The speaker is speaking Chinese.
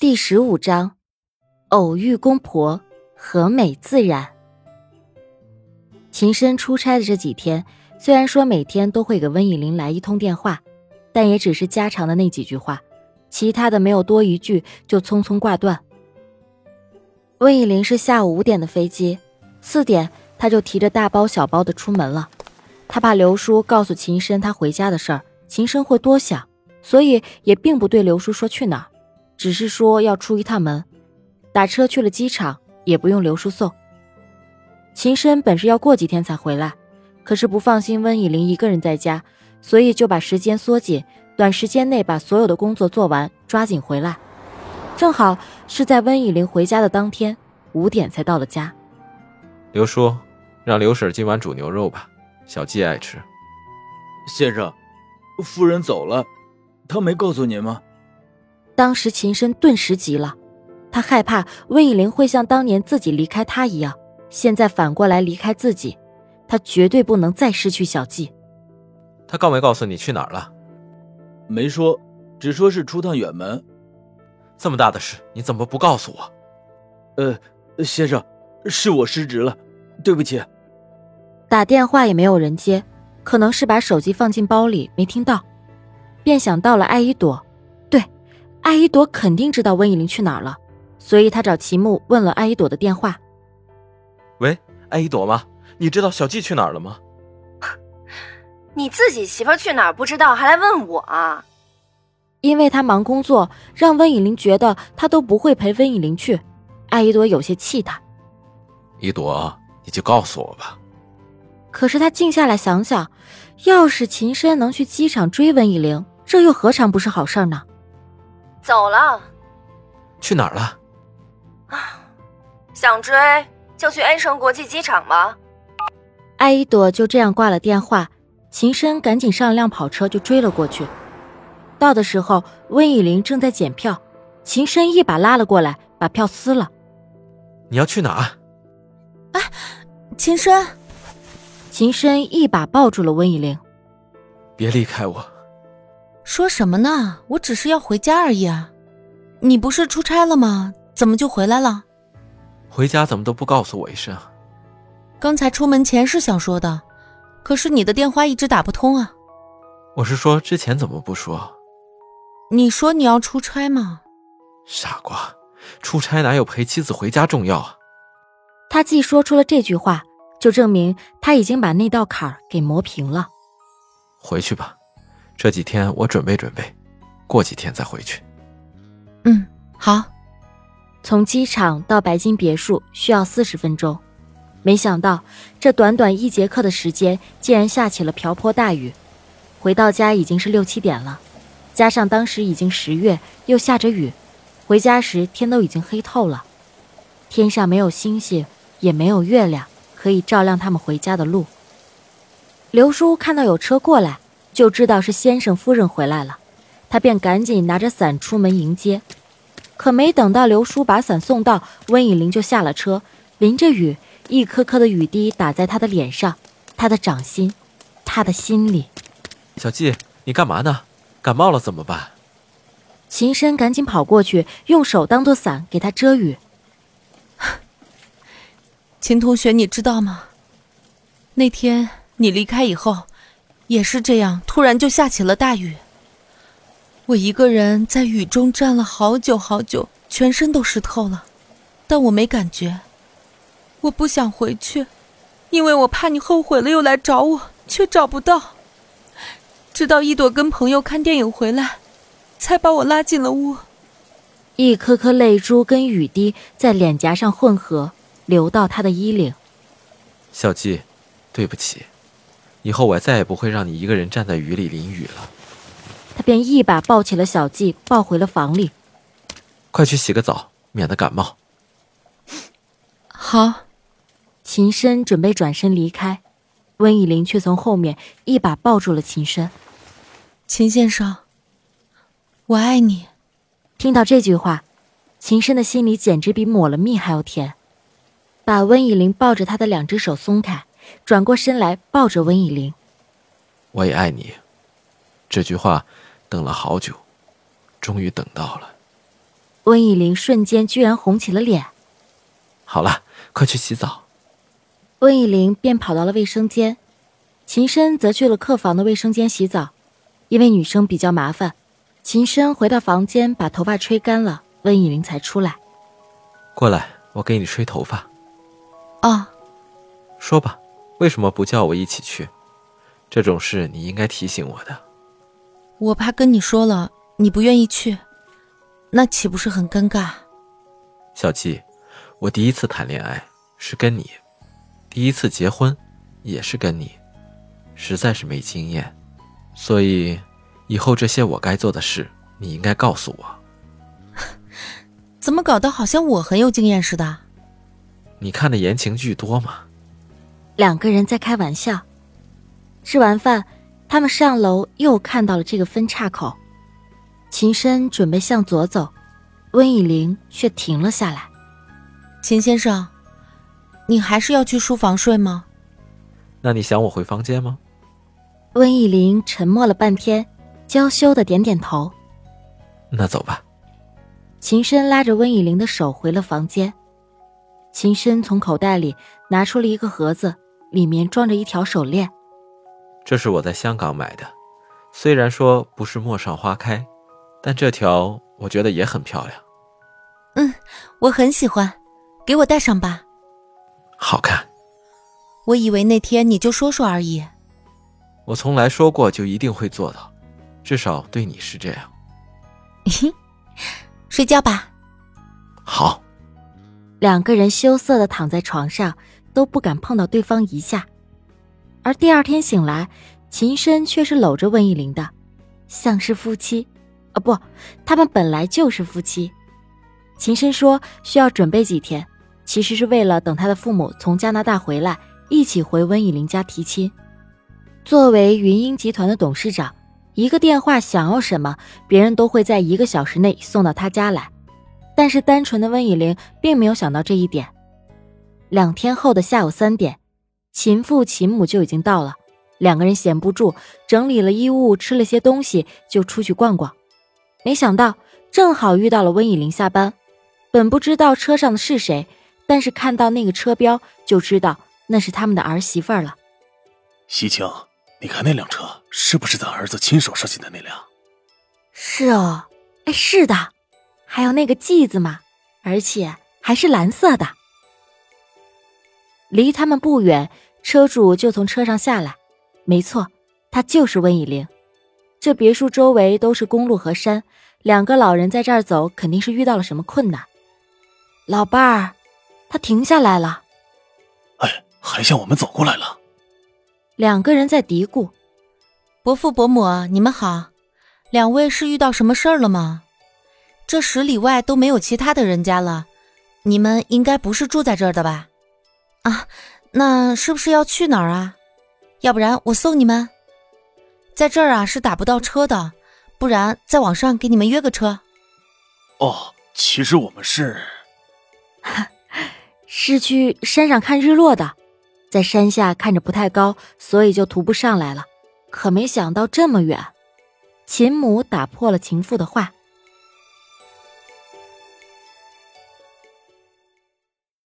第十五章，偶遇公婆，和美自然。秦深出差的这几天，虽然说每天都会给温以玲来一通电话，但也只是家常的那几句话，其他的没有多一句就匆匆挂断。温以玲是下午五点的飞机，四点他就提着大包小包的出门了。他怕刘叔告诉秦深他回家的事儿，秦深会多想，所以也并不对刘叔说去哪儿。只是说要出一趟门，打车去了机场，也不用刘叔送。秦深本是要过几天才回来，可是不放心温以玲一个人在家，所以就把时间缩紧，短时间内把所有的工作做完，抓紧回来。正好是在温以玲回家的当天，五点才到了家。刘叔，让刘婶今晚煮牛肉吧，小季爱吃。先生，夫人走了，她没告诉您吗？当时秦深顿时急了，他害怕温以玲会像当年自己离开他一样，现在反过来离开自己，他绝对不能再失去小季。他告没告诉你去哪儿了？没说，只说是出趟远门。这么大的事，你怎么不告诉我？呃，先生，是我失职了，对不起。打电话也没有人接，可能是把手机放进包里没听到，便想到了艾依朵。艾依朵肯定知道温以玲去哪儿了，所以他找齐木问了艾依朵的电话。喂，艾依朵吗？你知道小季去哪儿了吗？你自己媳妇去哪儿不知道，还来问我啊？因为他忙工作，让温以玲觉得他都不会陪温以玲去。艾依朵有些气他。依朵，你就告诉我吧。可是他静下来想想，要是秦深能去机场追温以玲，这又何尝不是好事呢？走了，去哪儿了？啊，想追就去安城国际机场吧。艾依朵就这样挂了电话，秦深赶紧上辆跑车就追了过去。到的时候，温以玲正在检票，秦深一把拉了过来，把票撕了。你要去哪儿？哎，秦深，秦深一把抱住了温以玲，别离开我。说什么呢？我只是要回家而已啊！你不是出差了吗？怎么就回来了？回家怎么都不告诉我一声？刚才出门前是想说的，可是你的电话一直打不通啊！我是说之前怎么不说？你说你要出差吗？傻瓜，出差哪有陪妻子回家重要啊？他既说出了这句话，就证明他已经把那道坎儿给磨平了。回去吧。这几天我准备准备，过几天再回去。嗯，好。从机场到白金别墅需要四十分钟，没想到这短短一节课的时间，竟然下起了瓢泼大雨。回到家已经是六七点了，加上当时已经十月，又下着雨，回家时天都已经黑透了。天上没有星星，也没有月亮，可以照亮他们回家的路。刘叔看到有车过来。就知道是先生夫人回来了，他便赶紧拿着伞出门迎接。可没等到刘叔把伞送到，温以玲就下了车，淋着雨，一颗颗的雨滴打在他的脸上、他的掌心、他的心里。小季，你干嘛呢？感冒了怎么办？秦深赶紧跑过去，用手当做伞给他遮雨。秦同学，你知道吗？那天你离开以后。也是这样，突然就下起了大雨。我一个人在雨中站了好久好久，全身都湿透了，但我没感觉。我不想回去，因为我怕你后悔了又来找我，却找不到。直到一朵跟朋友看电影回来，才把我拉进了屋。一颗颗泪珠跟雨滴在脸颊上混合，流到他的衣领。小季，对不起。以后我再也不会让你一个人站在雨里淋雨了。他便一把抱起了小季，抱回了房里。快去洗个澡，免得感冒。好。秦深准备转身离开，温以玲却从后面一把抱住了秦深。秦先生，我爱你。听到这句话，秦深的心里简直比抹了蜜还要甜。把温以玲抱着他的两只手松开。转过身来，抱着温以玲。我也爱你。这句话，等了好久，终于等到了。温以玲瞬间居然红起了脸。好了，快去洗澡。温以玲便跑到了卫生间，秦深则去了客房的卫生间洗澡，因为女生比较麻烦。秦深回到房间，把头发吹干了，温以玲才出来。过来，我给你吹头发。哦，说吧，为什么不叫我一起去？这种事你应该提醒我的。我怕跟你说了，你不愿意去，那岂不是很尴尬？小季，我第一次谈恋爱是跟你，第一次结婚也是跟你，实在是没经验，所以。以后这些我该做的事，你应该告诉我。怎么搞得好像我很有经验似的？你看的言情剧多吗？两个人在开玩笑。吃完饭，他们上楼又看到了这个分岔口。秦深准备向左走，温以玲却停了下来。秦先生，你还是要去书房睡吗？那你想我回房间吗？温以玲沉默了半天。娇羞的点点头，那走吧。秦深拉着温以玲的手回了房间。秦深从口袋里拿出了一个盒子，里面装着一条手链。这是我在香港买的，虽然说不是陌上花开，但这条我觉得也很漂亮。嗯，我很喜欢，给我戴上吧。好看。我以为那天你就说说而已。我从来说过就一定会做到。至少对你是这样。睡觉吧。好。两个人羞涩的躺在床上，都不敢碰到对方一下。而第二天醒来，秦深却是搂着温以玲的，像是夫妻。啊，不，他们本来就是夫妻。秦深说需要准备几天，其实是为了等他的父母从加拿大回来，一起回温以玲家提亲。作为云鹰集团的董事长。一个电话想要什么，别人都会在一个小时内送到他家来。但是单纯的温以玲并没有想到这一点。两天后的下午三点，秦父秦母就已经到了。两个人闲不住，整理了衣物，吃了些东西，就出去逛逛。没想到正好遇到了温以玲下班。本不知道车上的是谁，但是看到那个车标，就知道那是他们的儿媳妇了。西青。你看那辆车是不是咱儿子亲手设计的那辆？是哦，哎，是的，还有那个记”字嘛，而且还是蓝色的。离他们不远，车主就从车上下来。没错，他就是温以玲。这别墅周围都是公路和山，两个老人在这儿走，肯定是遇到了什么困难。老伴儿，他停下来了。哎，还向我们走过来了。两个人在嘀咕：“伯父伯母，你们好，两位是遇到什么事儿了吗？这十里外都没有其他的人家了，你们应该不是住在这儿的吧？啊，那是不是要去哪儿啊？要不然我送你们，在这儿啊是打不到车的，不然在网上给你们约个车。哦，其实我们是，是去山上看日落的。”在山下看着不太高，所以就徒步上来了。可没想到这么远。秦母打破了秦父的话。